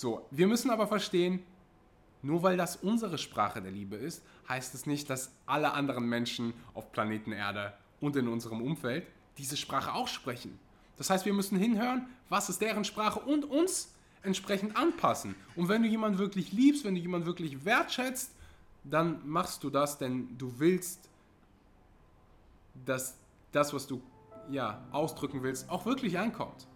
So, wir müssen aber verstehen, nur weil das unsere Sprache der Liebe ist, heißt es nicht, dass alle anderen Menschen auf Planeten Erde und in unserem Umfeld diese Sprache auch sprechen. Das heißt, wir müssen hinhören, was ist deren Sprache und uns entsprechend anpassen. Und wenn du jemanden wirklich liebst, wenn du jemanden wirklich wertschätzt, dann machst du das, denn du willst, dass das, was du ja, ausdrücken willst, auch wirklich ankommt.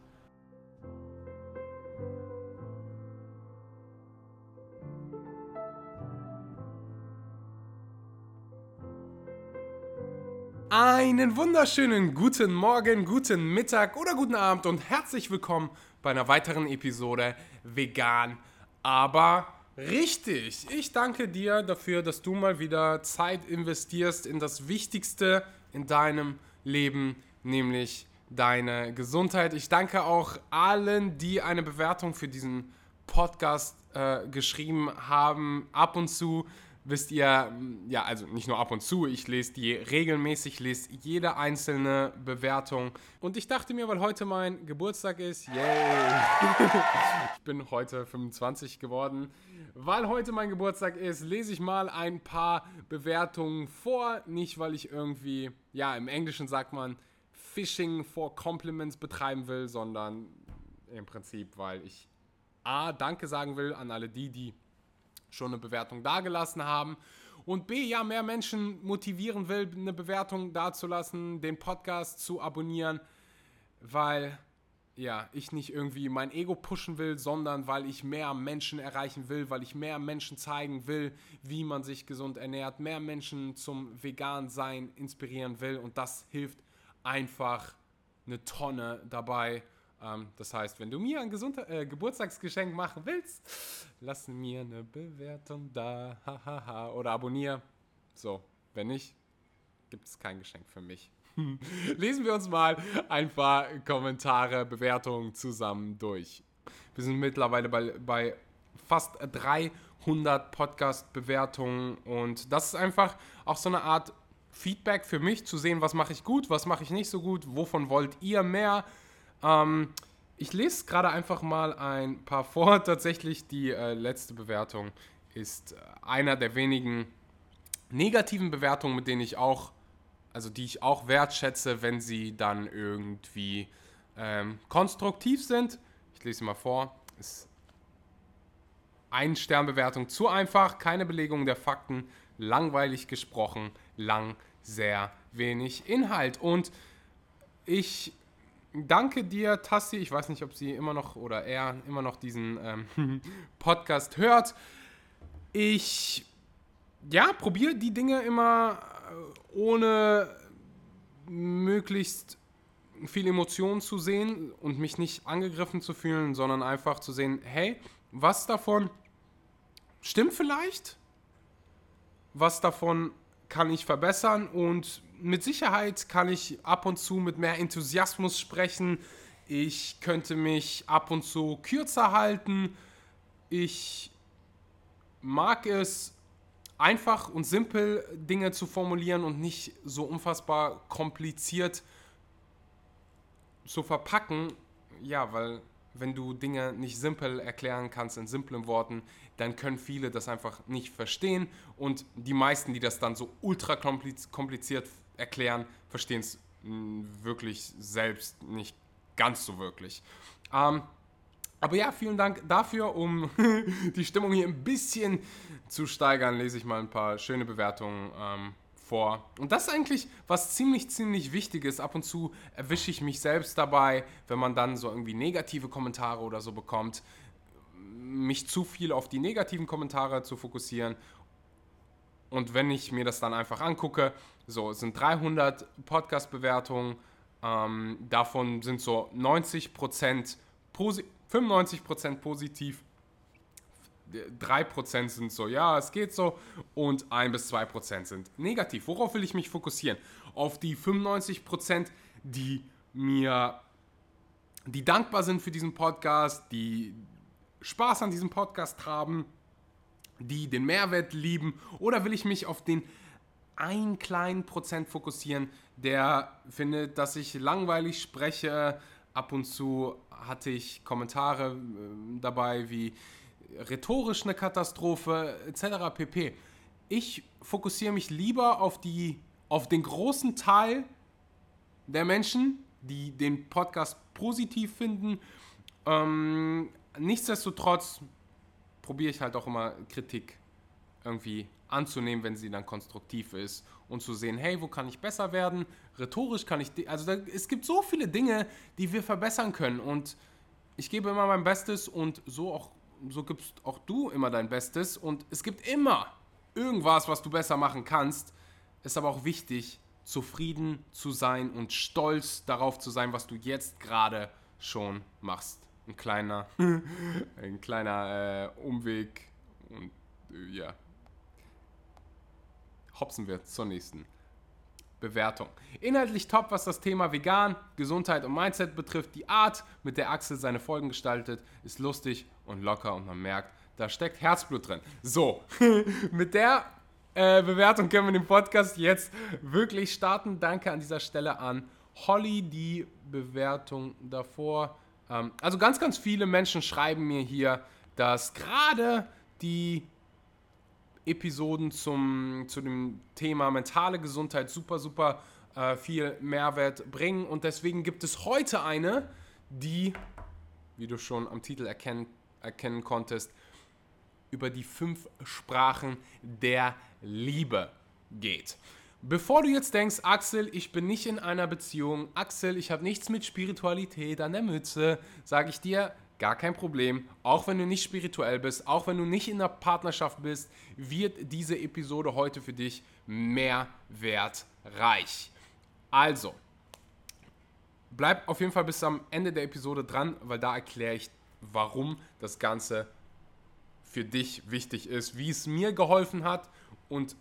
Einen wunderschönen guten Morgen, guten Mittag oder guten Abend und herzlich willkommen bei einer weiteren Episode Vegan, aber richtig. Ich danke dir dafür, dass du mal wieder Zeit investierst in das Wichtigste in deinem Leben, nämlich deine Gesundheit. Ich danke auch allen, die eine Bewertung für diesen Podcast äh, geschrieben haben. Ab und zu wisst ihr, ja, also nicht nur ab und zu, ich lese die regelmäßig, lese jede einzelne Bewertung. Und ich dachte mir, weil heute mein Geburtstag ist, yay, ich bin heute 25 geworden, weil heute mein Geburtstag ist, lese ich mal ein paar Bewertungen vor. Nicht, weil ich irgendwie, ja, im Englischen sagt man, Fishing for Compliments betreiben will, sondern im Prinzip, weil ich A, Danke sagen will an alle die, die schon eine Bewertung dagelassen haben. Und B, ja, mehr Menschen motivieren will, eine Bewertung dazulassen, den Podcast zu abonnieren, weil ja, ich nicht irgendwie mein Ego pushen will, sondern weil ich mehr Menschen erreichen will, weil ich mehr Menschen zeigen will, wie man sich gesund ernährt, mehr Menschen zum vegan sein inspirieren will und das hilft einfach eine Tonne dabei ähm, das heißt, wenn du mir ein Gesund äh, Geburtstagsgeschenk machen willst, lass mir eine Bewertung da oder abonniere. So, wenn nicht, gibt es kein Geschenk für mich. Lesen wir uns mal ein paar Kommentare, Bewertungen zusammen durch. Wir sind mittlerweile bei, bei fast 300 Podcast-Bewertungen und das ist einfach auch so eine Art Feedback für mich, zu sehen, was mache ich gut, was mache ich nicht so gut, wovon wollt ihr mehr ähm, ich lese gerade einfach mal ein paar vor. Tatsächlich die äh, letzte Bewertung ist äh, einer der wenigen negativen Bewertungen, mit denen ich auch, also die ich auch wertschätze, wenn sie dann irgendwie ähm, konstruktiv sind. Ich lese sie mal vor. Ist ein Sternbewertung zu einfach, keine Belegung der Fakten, langweilig gesprochen, lang, sehr wenig Inhalt. Und ich danke dir, Tassi. Ich weiß nicht, ob sie immer noch oder er immer noch diesen ähm, Podcast hört. Ich, ja, probiere die Dinge immer äh, ohne möglichst viel Emotionen zu sehen und mich nicht angegriffen zu fühlen, sondern einfach zu sehen, hey, was davon stimmt vielleicht? Was davon kann ich verbessern und mit Sicherheit kann ich ab und zu mit mehr Enthusiasmus sprechen. Ich könnte mich ab und zu kürzer halten. Ich mag es, einfach und simpel Dinge zu formulieren und nicht so unfassbar kompliziert zu verpacken. Ja, weil wenn du Dinge nicht simpel erklären kannst in simplen Worten, dann können viele das einfach nicht verstehen und die meisten, die das dann so ultra kompliziert erklären, verstehen es hm, wirklich selbst nicht ganz so wirklich. Ähm, aber ja, vielen Dank dafür, um die Stimmung hier ein bisschen zu steigern, lese ich mal ein paar schöne Bewertungen ähm, vor. Und das ist eigentlich was ziemlich, ziemlich Wichtiges. Ab und zu erwische ich mich selbst dabei, wenn man dann so irgendwie negative Kommentare oder so bekommt, mich zu viel auf die negativen Kommentare zu fokussieren und wenn ich mir das dann einfach angucke, so, es sind 300 Podcast-Bewertungen, ähm, davon sind so 90% posi 95% positiv, 3% sind so, ja, es geht so und 1 bis 2% sind negativ. Worauf will ich mich fokussieren? Auf die 95%, die mir, die dankbar sind für diesen Podcast, die Spaß an diesem Podcast haben die den Mehrwert lieben? Oder will ich mich auf den einen kleinen Prozent fokussieren, der findet, dass ich langweilig spreche, ab und zu hatte ich Kommentare äh, dabei wie rhetorisch eine Katastrophe etc. pp. Ich fokussiere mich lieber auf, die, auf den großen Teil der Menschen, die den Podcast positiv finden. Ähm, nichtsdestotrotz probiere ich halt auch immer Kritik irgendwie anzunehmen, wenn sie dann konstruktiv ist und zu sehen, hey, wo kann ich besser werden? Rhetorisch kann ich, also da, es gibt so viele Dinge, die wir verbessern können und ich gebe immer mein Bestes und so auch so gibst auch du immer dein Bestes und es gibt immer irgendwas, was du besser machen kannst. Ist aber auch wichtig, zufrieden zu sein und stolz darauf zu sein, was du jetzt gerade schon machst. Ein kleiner, ein kleiner äh, Umweg und äh, ja, hopsen wir zur nächsten Bewertung. Inhaltlich top, was das Thema Vegan, Gesundheit und Mindset betrifft. Die Art, mit der Axel seine Folgen gestaltet, ist lustig und locker und man merkt, da steckt Herzblut drin. So, mit der äh, Bewertung können wir den Podcast jetzt wirklich starten. Danke an dieser Stelle an Holly, die Bewertung davor. Ähm, also ganz, ganz viele Menschen schreiben mir hier, dass gerade die Episoden zum, zu dem Thema mentale Gesundheit super, super äh, viel Mehrwert bringen. Und deswegen gibt es heute eine, die, wie du schon am Titel erkennen, erkennen konntest, über die fünf Sprachen der Liebe geht. Bevor du jetzt denkst, Axel, ich bin nicht in einer Beziehung, Axel, ich habe nichts mit Spiritualität an der Mütze, sage ich dir, Gar kein Problem. Auch wenn du nicht spirituell bist, auch wenn du nicht in einer Partnerschaft bist, wird diese Episode heute für dich mehrwertreich. Also, bleib auf jeden Fall bis am Ende der Episode dran, weil da erkläre ich, warum das Ganze für dich wichtig ist, wie es mir geholfen hat und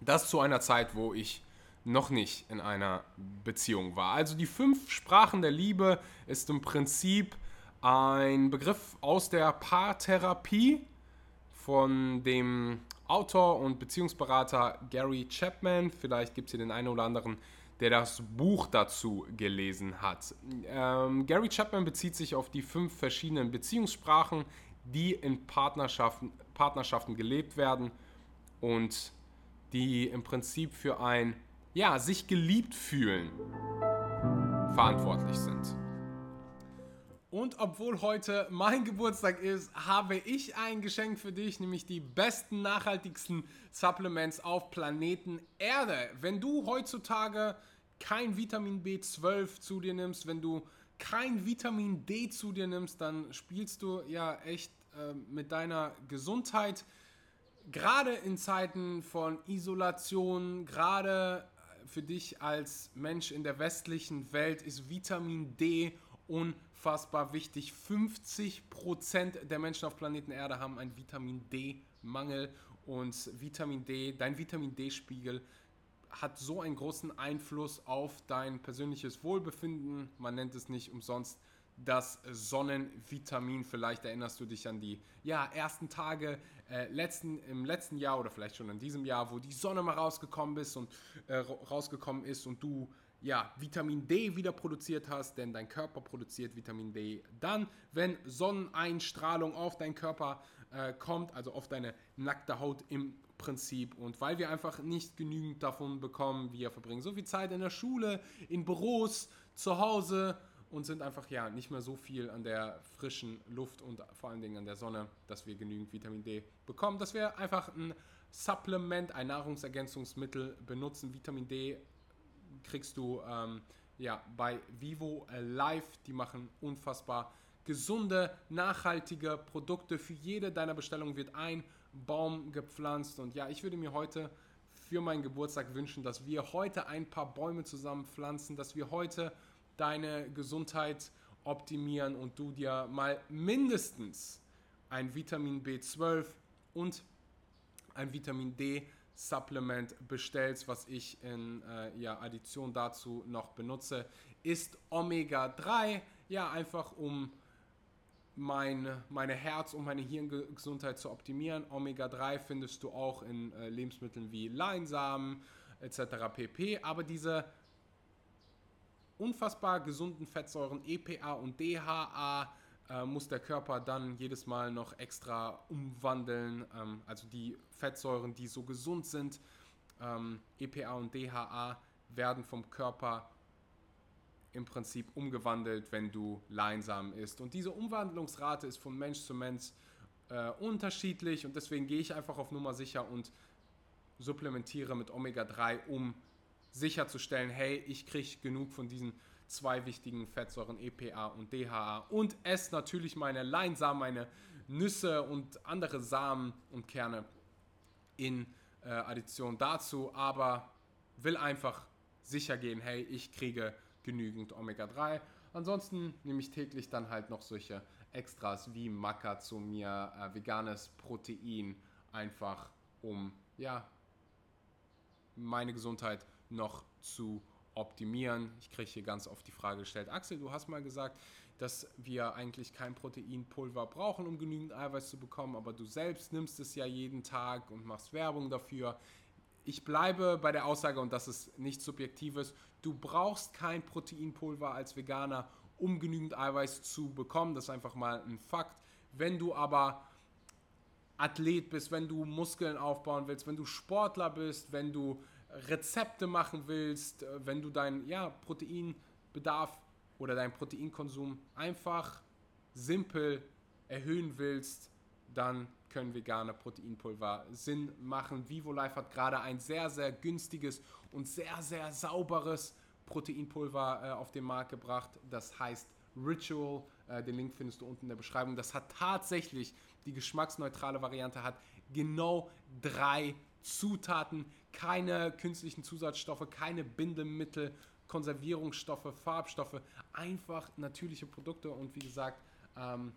das zu einer Zeit, wo ich noch nicht in einer Beziehung war. Also die fünf Sprachen der Liebe ist im Prinzip ein Begriff aus der Paartherapie von dem Autor und Beziehungsberater Gary Chapman. Vielleicht gibt es hier den einen oder anderen, der das Buch dazu gelesen hat. Ähm, Gary Chapman bezieht sich auf die fünf verschiedenen Beziehungssprachen, die in Partnerschaften, Partnerschaften gelebt werden und die im Prinzip für ein ja, sich geliebt fühlen verantwortlich sind. Und obwohl heute mein Geburtstag ist, habe ich ein Geschenk für dich, nämlich die besten, nachhaltigsten Supplements auf Planeten Erde. Wenn du heutzutage kein Vitamin B12 zu dir nimmst, wenn du kein Vitamin D zu dir nimmst, dann spielst du ja echt äh, mit deiner Gesundheit. Gerade in Zeiten von Isolation, gerade für dich als Mensch in der westlichen Welt ist Vitamin D unfassbar wichtig. 50% der Menschen auf Planeten Erde haben einen Vitamin D-Mangel und Vitamin D, dein Vitamin D-Spiegel hat so einen großen Einfluss auf dein persönliches Wohlbefinden. Man nennt es nicht umsonst das Sonnenvitamin. Vielleicht erinnerst du dich an die ja, ersten Tage äh, letzten, im letzten Jahr oder vielleicht schon in diesem Jahr, wo die Sonne mal rausgekommen ist und äh, rausgekommen ist und du ja, Vitamin D wieder produziert hast, denn dein Körper produziert Vitamin D dann, wenn Sonneneinstrahlung auf deinen Körper äh, kommt, also auf deine nackte Haut im Prinzip. Und weil wir einfach nicht genügend davon bekommen, wir verbringen so viel Zeit in der Schule, in Büros, zu Hause und sind einfach ja nicht mehr so viel an der frischen Luft und vor allen Dingen an der Sonne, dass wir genügend Vitamin D bekommen, dass wir einfach ein Supplement, ein Nahrungsergänzungsmittel benutzen. Vitamin D kriegst du ähm, ja, bei Vivo Live. Die machen unfassbar gesunde, nachhaltige Produkte. Für jede deiner Bestellungen wird ein Baum gepflanzt. Und ja, ich würde mir heute für meinen Geburtstag wünschen, dass wir heute ein paar Bäume zusammen pflanzen, dass wir heute deine Gesundheit optimieren und du dir mal mindestens ein Vitamin B12 und ein Vitamin D Supplement bestellst, was ich in äh, ja, Addition dazu noch benutze, ist Omega-3. Ja, einfach um mein, meine Herz- und meine Hirngesundheit zu optimieren. Omega-3 findest du auch in äh, Lebensmitteln wie Leinsamen etc. pp. Aber diese unfassbar gesunden Fettsäuren EPA und DHA äh, muss der Körper dann jedes Mal noch extra umwandeln. Ähm, also die Fettsäuren, die so gesund sind, ähm, EPA und DHA, werden vom Körper im Prinzip umgewandelt, wenn du Leinsamen isst. Und diese Umwandlungsrate ist von Mensch zu Mensch äh, unterschiedlich und deswegen gehe ich einfach auf Nummer sicher und supplementiere mit Omega-3, um sicherzustellen, hey, ich kriege genug von diesen zwei wichtigen Fettsäuren EPA und DHA und esse natürlich meine Leinsamen, meine Nüsse und andere Samen und Kerne in äh, Addition dazu, aber will einfach sicher gehen, hey, ich kriege genügend Omega-3. Ansonsten nehme ich täglich dann halt noch solche Extras wie Maca zu mir, äh, veganes Protein, einfach um ja meine Gesundheit noch zu optimieren. Ich kriege hier ganz oft die Frage gestellt, Axel, du hast mal gesagt, dass wir eigentlich kein Proteinpulver brauchen, um genügend Eiweiß zu bekommen, aber du selbst nimmst es ja jeden Tag und machst Werbung dafür ich bleibe bei der Aussage, und das ist nichts Subjektives, du brauchst kein Proteinpulver als Veganer, um genügend Eiweiß zu bekommen. Das ist einfach mal ein Fakt. Wenn du aber Athlet bist, wenn du Muskeln aufbauen willst, wenn du Sportler bist, wenn du Rezepte machen willst, äh, wenn du deinen ja, Proteinbedarf oder deinen Proteinkonsum einfach simpel erhöhen willst, dann können vegane Proteinpulver Sinn machen. Vivo Life hat gerade ein sehr, sehr günstiges und sehr, sehr sauberes Proteinpulver äh, auf den Markt gebracht. Das heißt Ritual. Äh, den Link findest du unten in der Beschreibung. Das hat tatsächlich die geschmacksneutrale Variante, hat genau drei Zutaten, keine künstlichen Zusatzstoffe, keine Bindemittel, Konservierungsstoffe, Farbstoffe, einfach natürliche Produkte und wie gesagt, ähm,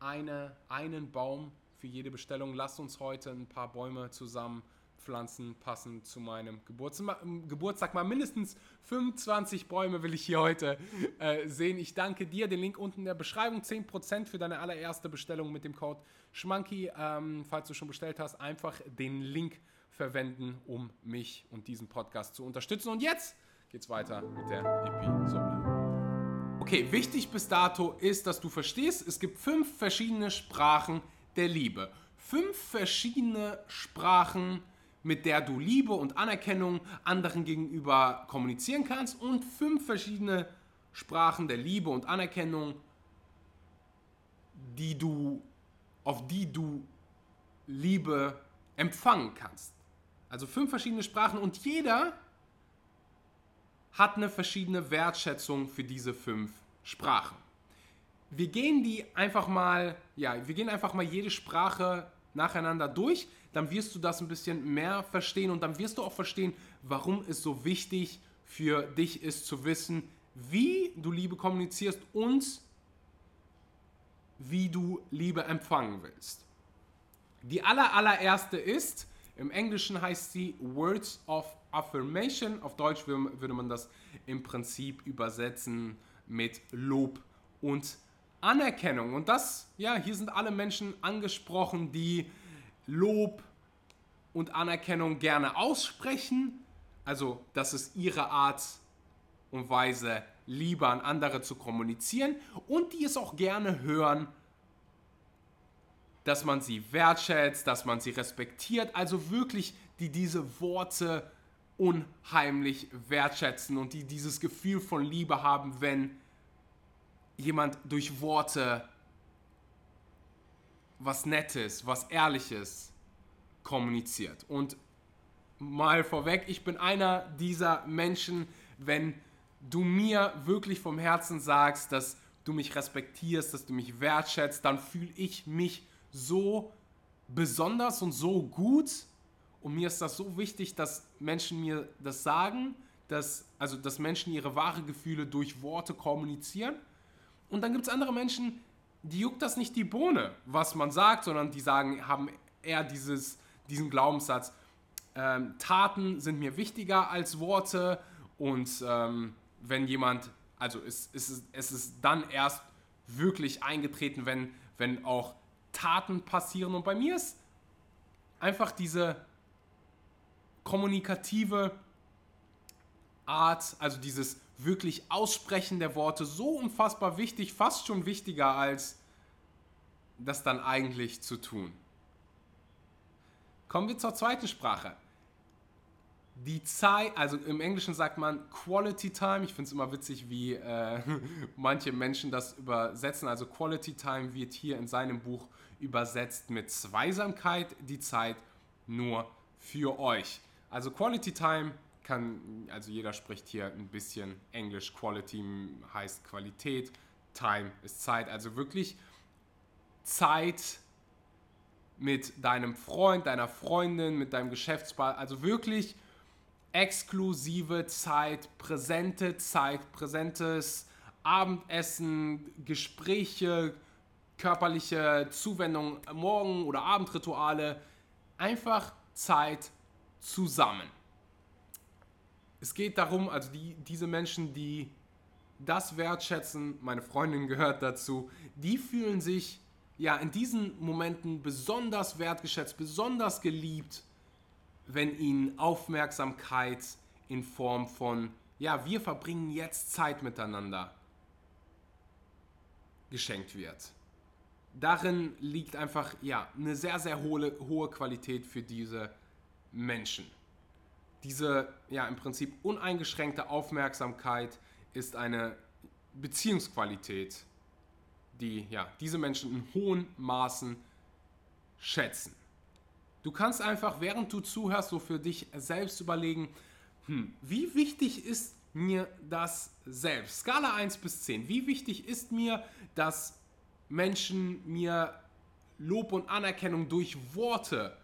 eine, einen Baum für jede Bestellung. Lasst uns heute ein paar Bäume zusammen pflanzen, passend zu meinem Geburtstag. Geburtstag mal mindestens 25 Bäume will ich hier heute äh, sehen. Ich danke dir. Den Link unten in der Beschreibung. 10% für deine allererste Bestellung mit dem Code Schmanky. Ähm, falls du schon bestellt hast, einfach den Link verwenden, um mich und diesen Podcast zu unterstützen. Und jetzt geht's weiter mit der Episode. Okay, wichtig bis dato ist, dass du verstehst, es gibt fünf verschiedene Sprachen, der Liebe. Fünf verschiedene Sprachen, mit der du Liebe und Anerkennung anderen gegenüber kommunizieren kannst und fünf verschiedene Sprachen der Liebe und Anerkennung, die du, auf die du Liebe empfangen kannst. Also fünf verschiedene Sprachen und jeder hat eine verschiedene Wertschätzung für diese fünf Sprachen wir gehen die einfach mal, ja, wir gehen einfach mal jede Sprache nacheinander durch, dann wirst du das ein bisschen mehr verstehen und dann wirst du auch verstehen, warum es so wichtig für dich ist zu wissen, wie du Liebe kommunizierst und wie du Liebe empfangen willst. Die aller, allererste ist, im Englischen heißt sie Words of Affirmation, auf Deutsch würde man das im Prinzip übersetzen mit Lob und Anerkennung. Und das, ja, hier sind alle Menschen angesprochen, die Lob und Anerkennung gerne aussprechen. Also, das ist ihre Art und Weise, Liebe an andere zu kommunizieren. Und die es auch gerne hören, dass man sie wertschätzt, dass man sie respektiert. Also wirklich, die diese Worte unheimlich wertschätzen und die dieses Gefühl von Liebe haben, wenn jemand durch Worte was Nettes, was Ehrliches kommuniziert. Und mal vorweg, ich bin einer dieser Menschen, wenn du mir wirklich vom Herzen sagst, dass du mich respektierst, dass du mich wertschätzt, dann fühle ich mich so besonders und so gut. Und mir ist das so wichtig, dass Menschen mir das sagen, dass, also dass Menschen ihre wahren Gefühle durch Worte kommunizieren. Und dann gibt es andere Menschen, die juckt das nicht die Bohne, was man sagt, sondern die sagen, haben eher dieses, diesen Glaubenssatz, ähm, Taten sind mir wichtiger als Worte und ähm, wenn jemand, also es, es, ist, es ist dann erst wirklich eingetreten, wenn, wenn auch Taten passieren. Und bei mir ist einfach diese kommunikative Art, also dieses wirklich Aussprechen der Worte so unfassbar wichtig, fast schon wichtiger als das dann eigentlich zu tun. Kommen wir zur zweiten Sprache. Die Zeit, also im Englischen sagt man Quality Time. Ich finde es immer witzig, wie äh, manche Menschen das übersetzen. Also Quality Time wird hier in seinem Buch übersetzt mit Zweisamkeit, die Zeit nur für euch. Also Quality Time kann, also jeder spricht hier ein bisschen Englisch. Quality heißt Qualität, Time ist Zeit. Also wirklich Zeit mit deinem Freund, deiner Freundin, mit deinem Geschäftspartner. Also wirklich exklusive Zeit, präsente Zeit, präsentes Abendessen, Gespräche, körperliche Zuwendung, Morgen- oder Abendrituale. Einfach Zeit zusammen. Es geht darum, also die, diese Menschen, die das wertschätzen, meine Freundin gehört dazu, die fühlen sich ja in diesen Momenten besonders wertgeschätzt, besonders geliebt, wenn ihnen Aufmerksamkeit in Form von, ja, wir verbringen jetzt Zeit miteinander geschenkt wird. Darin liegt einfach, ja, eine sehr, sehr hohe, hohe Qualität für diese Menschen. Diese, ja, im Prinzip uneingeschränkte Aufmerksamkeit ist eine Beziehungsqualität, die ja, diese Menschen in hohen Maßen schätzen. Du kannst einfach, während du zuhörst, so für dich selbst überlegen, hm, wie wichtig ist mir das selbst? Skala 1 bis 10. Wie wichtig ist mir, dass Menschen mir Lob und Anerkennung durch Worte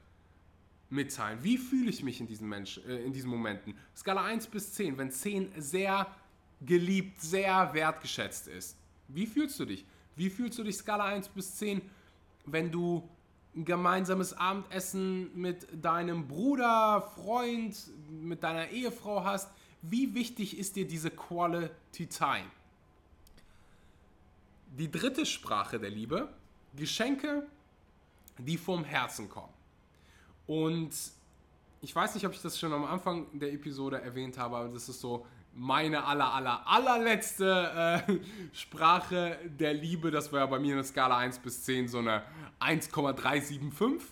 mitteilen? Wie fühle ich mich in diesen, Menschen, äh, in diesen Momenten? Skala 1 bis 10. Wenn 10 sehr geliebt, sehr wertgeschätzt ist. Wie fühlst du dich? Wie fühlst du dich Skala 1 bis 10, wenn du ein gemeinsames Abendessen mit deinem Bruder, Freund, mit deiner Ehefrau hast, wie wichtig ist dir diese Quality Time? Die dritte Sprache der Liebe, Geschenke, die vom Herzen kommen. Und ich weiß nicht, ob ich das schon am Anfang der Episode erwähnt habe, aber das ist so meine aller, aller, allerletzte äh, Sprache der Liebe. Das war ja bei mir eine Skala 1 bis 10 so eine 1,375.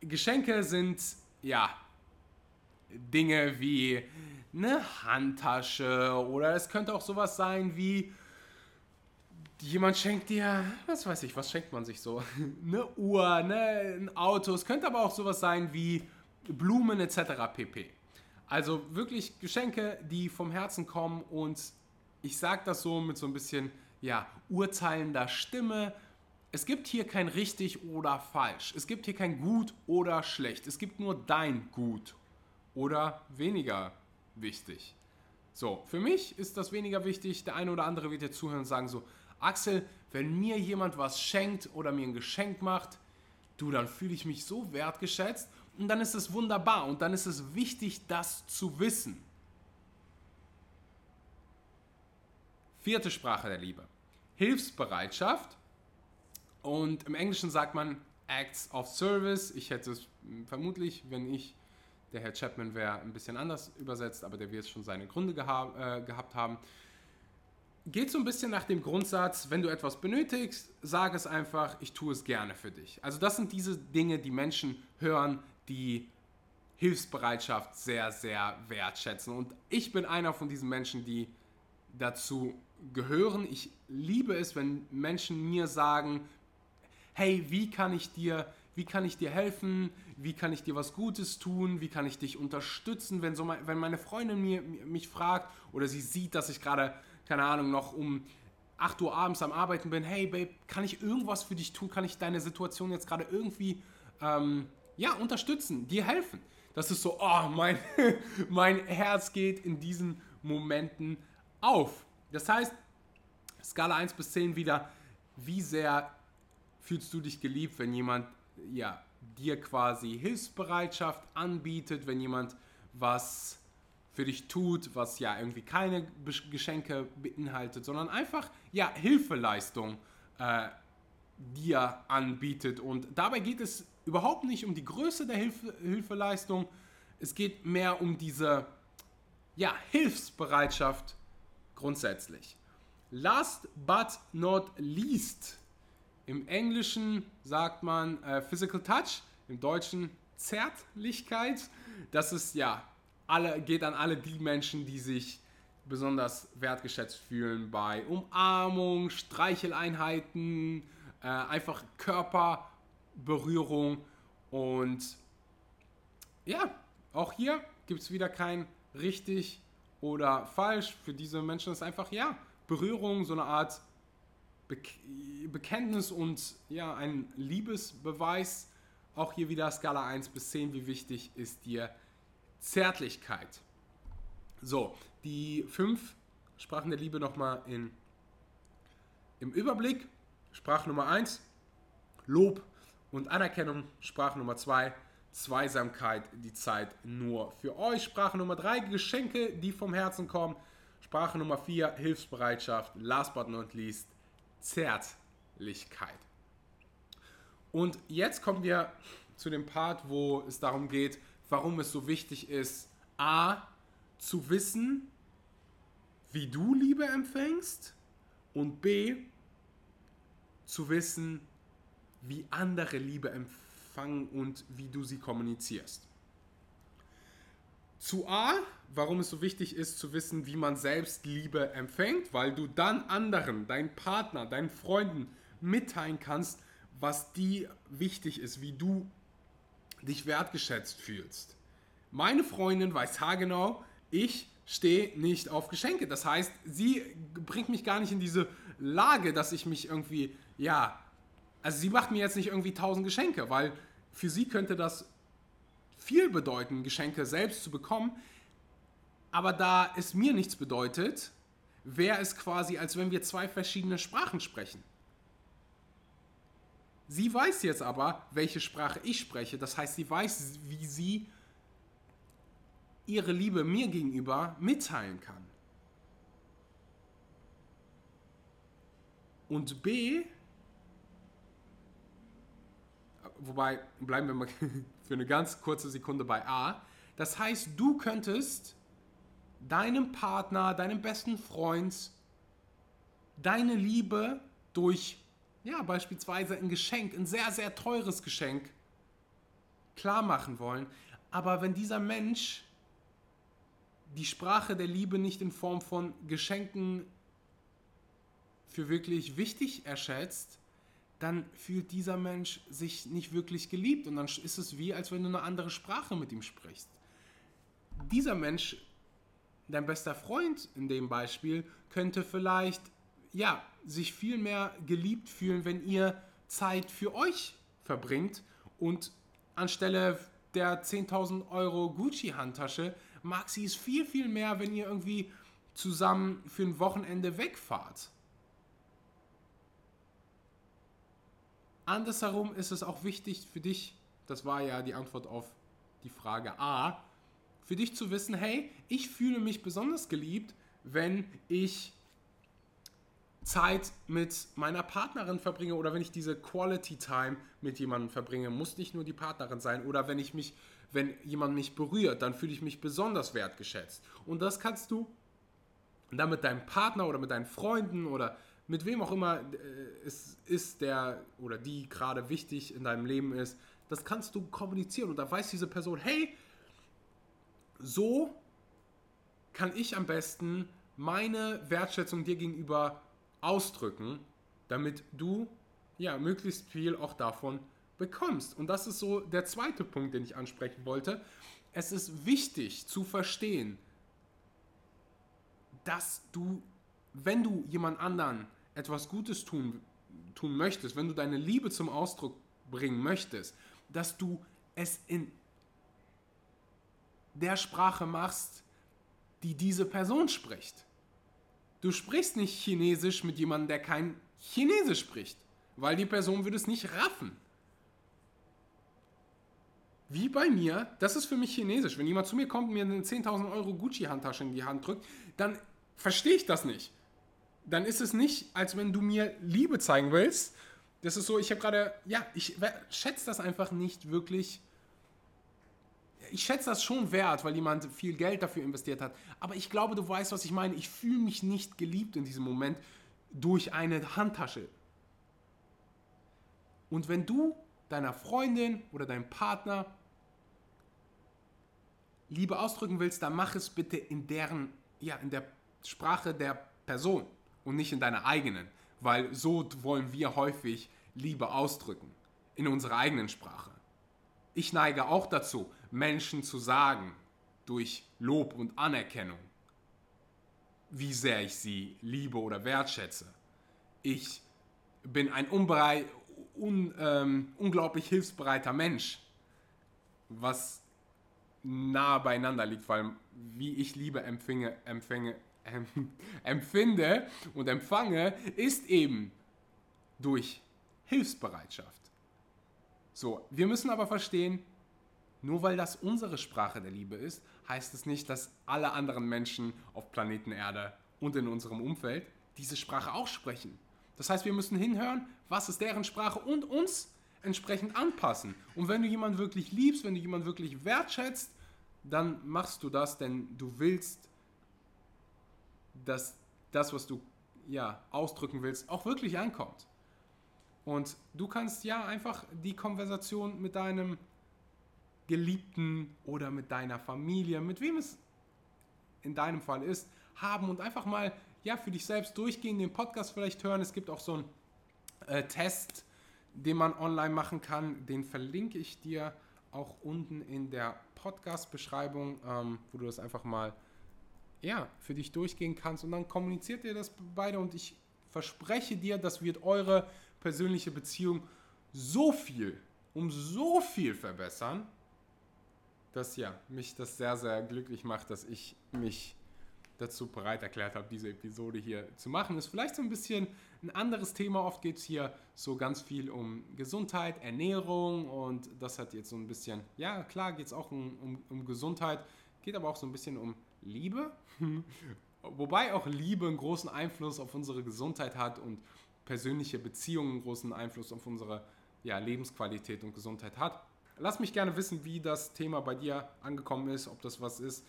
Geschenke sind, ja, Dinge wie eine Handtasche oder es könnte auch sowas sein wie jemand schenkt dir, was weiß ich, was schenkt man sich so? eine Uhr, ne, ein Auto. Es könnte aber auch sowas sein wie Blumen etc. pp. Also wirklich Geschenke, die vom Herzen kommen und ich sage das so mit so ein bisschen ja, urteilender Stimme. Es gibt hier kein richtig oder falsch. Es gibt hier kein gut oder schlecht. Es gibt nur dein gut oder weniger wichtig. So, für mich ist das weniger wichtig. Der eine oder andere wird jetzt zuhören und sagen so, Axel, wenn mir jemand was schenkt oder mir ein Geschenk macht, du, dann fühle ich mich so wertgeschätzt und dann ist es wunderbar und dann ist es wichtig, das zu wissen. Vierte Sprache der Liebe. Hilfsbereitschaft. Und im Englischen sagt man Acts of Service. Ich hätte es vermutlich, wenn ich der Herr Chapman wäre, ein bisschen anders übersetzt, aber der wird schon seine Gründe geha äh, gehabt haben. Geht so ein bisschen nach dem Grundsatz, wenn du etwas benötigst, sag es einfach, ich tue es gerne für dich. Also das sind diese Dinge, die Menschen hören, die Hilfsbereitschaft sehr, sehr wertschätzen. Und ich bin einer von diesen Menschen, die dazu gehören. Ich liebe es, wenn Menschen mir sagen, hey, wie kann ich dir, wie kann ich dir helfen? Wie kann ich dir was Gutes tun? Wie kann ich dich unterstützen? Wenn, so mein, wenn meine Freundin mir, mich fragt oder sie sieht, dass ich gerade, keine Ahnung, noch um 8 Uhr abends am Arbeiten bin, hey Babe, kann ich irgendwas für dich tun? Kann ich deine Situation jetzt gerade irgendwie ähm, ja, unterstützen, dir helfen. Das ist so, oh, mein, mein Herz geht in diesen Momenten auf. Das heißt, Skala 1 bis 10 wieder, wie sehr fühlst du dich geliebt, wenn jemand ja, dir quasi Hilfsbereitschaft anbietet, wenn jemand was für dich tut, was ja irgendwie keine Geschenke beinhaltet, sondern einfach ja Hilfeleistung äh, dir anbietet. Und dabei geht es überhaupt nicht um die Größe der Hilfe, Hilfeleistung. Es geht mehr um diese, ja, Hilfsbereitschaft grundsätzlich. Last but not least. Im Englischen sagt man äh, Physical Touch, im Deutschen Zärtlichkeit. Das ist ja, alle, geht an alle die Menschen, die sich besonders wertgeschätzt fühlen bei Umarmung, Streicheleinheiten, äh, einfach Körperberührung und ja, auch hier gibt es wieder kein richtig oder falsch. Für diese Menschen ist einfach ja Berührung, so eine Art Bekenntnis und ja, ein Liebesbeweis. Auch hier wieder Skala 1 bis 10, wie wichtig ist dir Zärtlichkeit. So, die fünf Sprachen der Liebe nochmal im Überblick. Sprache Nummer 1, Lob und Anerkennung. Sprache Nummer 2, Zweisamkeit, die Zeit nur für euch. Sprache Nummer 3, Geschenke, die vom Herzen kommen. Sprache Nummer 4, Hilfsbereitschaft. Last but not least, Zärtlichkeit. Und jetzt kommen wir zu dem Part, wo es darum geht, warum es so wichtig ist, a, zu wissen, wie du Liebe empfängst und b, zu wissen, wie andere Liebe empfangen und wie du sie kommunizierst. Zu A, warum es so wichtig ist zu wissen, wie man selbst Liebe empfängt, weil du dann anderen, deinen Partner, deinen Freunden mitteilen kannst, was die wichtig ist, wie du dich wertgeschätzt fühlst. Meine Freundin weiß haargenau, ich stehe nicht auf Geschenke. Das heißt, sie bringt mich gar nicht in diese Lage, dass ich mich irgendwie, ja, also sie macht mir jetzt nicht irgendwie tausend Geschenke, weil für sie könnte das viel bedeuten, Geschenke selbst zu bekommen. Aber da es mir nichts bedeutet, wäre es quasi, als wenn wir zwei verschiedene Sprachen sprechen. Sie weiß jetzt aber, welche Sprache ich spreche. Das heißt, sie weiß, wie sie ihre Liebe mir gegenüber mitteilen kann. Und B, wobei bleiben wir mal für eine ganz kurze Sekunde bei A. Das heißt, du könntest deinem Partner, deinem besten Freund deine Liebe durch, ja, beispielsweise ein Geschenk, ein sehr, sehr teures Geschenk, klar machen wollen. Aber wenn dieser Mensch die Sprache der Liebe nicht in Form von Geschenken für wirklich wichtig erschätzt, dann fühlt dieser Mensch sich nicht wirklich geliebt und dann ist es wie, als wenn du eine andere Sprache mit ihm sprichst. Dieser Mensch, dein bester Freund in dem Beispiel, könnte vielleicht ja, sich viel mehr geliebt fühlen, wenn ihr Zeit für euch verbringt und anstelle der 10.000 Euro Gucci-Handtasche mag sie es viel, viel mehr, wenn ihr irgendwie zusammen für ein Wochenende wegfahrt. Andersherum ist es auch wichtig für dich, das war ja die Antwort auf die Frage A, für dich zu wissen, hey, ich fühle mich besonders geliebt, wenn ich Zeit mit meiner Partnerin verbringe oder wenn ich diese Quality Time mit jemandem verbringe, muss nicht nur die Partnerin sein oder wenn ich mich, wenn jemand mich berührt, dann fühle ich mich besonders wertgeschätzt. Und das kannst du dann mit deinem Partner oder mit deinen Freunden oder mit wem auch immer äh, es ist, der oder die gerade wichtig in deinem Leben ist, das kannst du kommunizieren und da weiß diese Person, hey, so kann ich am besten meine Wertschätzung dir gegenüber ausdrücken, damit du ja möglichst viel auch davon bekommst. Und das ist so der zweite Punkt, den ich ansprechen wollte. Es ist wichtig zu verstehen, dass du, wenn du jemand anderen etwas Gutes tun, tun möchtest, wenn du deine Liebe zum Ausdruck bringen möchtest, dass du es in der Sprache machst, die diese Person spricht. Du sprichst nicht Chinesisch mit jemandem, der kein Chinesisch spricht, weil die Person würde es nicht raffen. Wie bei mir, das ist für mich Chinesisch. Wenn jemand zu mir kommt und mir eine 10.000 Euro Gucci-Handtasche in die Hand drückt, dann verstehe ich das nicht dann ist es nicht, als wenn du mir Liebe zeigen willst. Das ist so, ich habe gerade, ja, ich schätze das einfach nicht wirklich ich schätze das schon wert, weil jemand viel Geld dafür investiert hat. Aber ich glaube, du weißt, was ich meine. Ich fühle mich nicht geliebt in diesem Moment durch eine Handtasche. Und wenn du deiner Freundin oder deinem Partner Liebe ausdrücken willst, dann mach es bitte in deren, ja, in der Sprache der Person und nicht in deiner eigenen. Weil so wollen wir häufig Liebe ausdrücken. In unserer eigenen Sprache. Ich neige auch dazu, Menschen zu sagen, durch Lob und Anerkennung, wie sehr ich sie liebe oder wertschätze. Ich bin ein unbereit, un, ähm, unglaublich hilfsbereiter Mensch, was nah beieinander liegt, weil wie ich Liebe empfinge, empfänge, empfinde und empfange, ist eben durch Hilfsbereitschaft. So, wir müssen aber verstehen, nur weil das unsere Sprache der Liebe ist, heißt es nicht, dass alle anderen Menschen auf Planeten Erde und in unserem Umfeld diese Sprache auch sprechen. Das heißt, wir müssen hinhören, was ist deren Sprache und uns entsprechend anpassen. Und wenn du jemanden wirklich liebst, wenn du jemanden wirklich wertschätzt, dann machst du das, denn du willst, dass das, was du ja ausdrücken willst, auch wirklich ankommt. Und du kannst ja einfach die Konversation mit deinem Geliebten oder mit deiner Familie, mit wem es in deinem Fall ist, haben und einfach mal ja für dich selbst durchgehen, den Podcast vielleicht hören. Es gibt auch so einen äh, Test, den man online machen kann. Den verlinke ich dir auch unten in der Podcast-Beschreibung, ähm, wo du das einfach mal ja, für dich durchgehen kannst und dann kommuniziert ihr das beide und ich verspreche dir, das wird eure persönliche Beziehung so viel, um so viel verbessern, dass ja, mich das sehr, sehr glücklich macht, dass ich mich dazu bereit erklärt habe, diese Episode hier zu machen. Ist vielleicht so ein bisschen ein anderes Thema. Oft geht es hier so ganz viel um Gesundheit, Ernährung und das hat jetzt so ein bisschen, ja klar geht es auch um, um, um Gesundheit, geht aber auch so ein bisschen um Liebe. Wobei auch Liebe einen großen Einfluss auf unsere Gesundheit hat und persönliche Beziehungen einen großen Einfluss auf unsere ja, Lebensqualität und Gesundheit hat. Lass mich gerne wissen, wie das Thema bei dir angekommen ist, ob das was ist,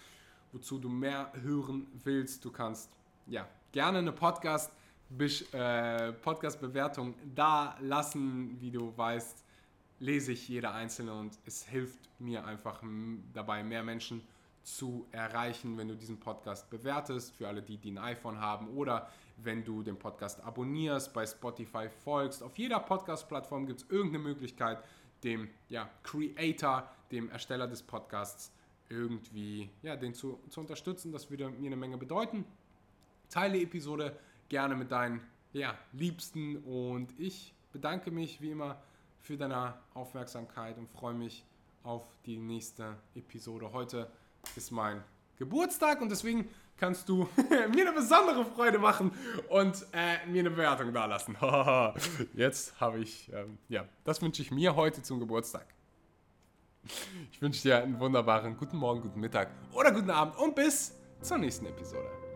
wozu du mehr hören willst. Du kannst ja gerne eine Podcast äh, Podcast-Bewertung da lassen. Wie du weißt, lese ich jede einzelne und es hilft mir einfach dabei, mehr Menschen zu erreichen, wenn du diesen Podcast bewertest, für alle die, die ein iPhone haben oder wenn du den Podcast abonnierst, bei Spotify folgst. Auf jeder Podcast-Plattform gibt es irgendeine Möglichkeit, dem ja, Creator, dem Ersteller des Podcasts, irgendwie ja, den zu, zu unterstützen. Das würde mir eine Menge bedeuten. Teile die Episode gerne mit deinen ja, Liebsten und ich bedanke mich wie immer für deine Aufmerksamkeit und freue mich auf die nächste Episode. Heute ist mein Geburtstag und deswegen kannst du mir eine besondere Freude machen und äh, mir eine Bewertung dalassen. Jetzt habe ich, ähm, ja, das wünsche ich mir heute zum Geburtstag. Ich wünsche dir einen wunderbaren guten Morgen, guten Mittag oder guten Abend und bis zur nächsten Episode.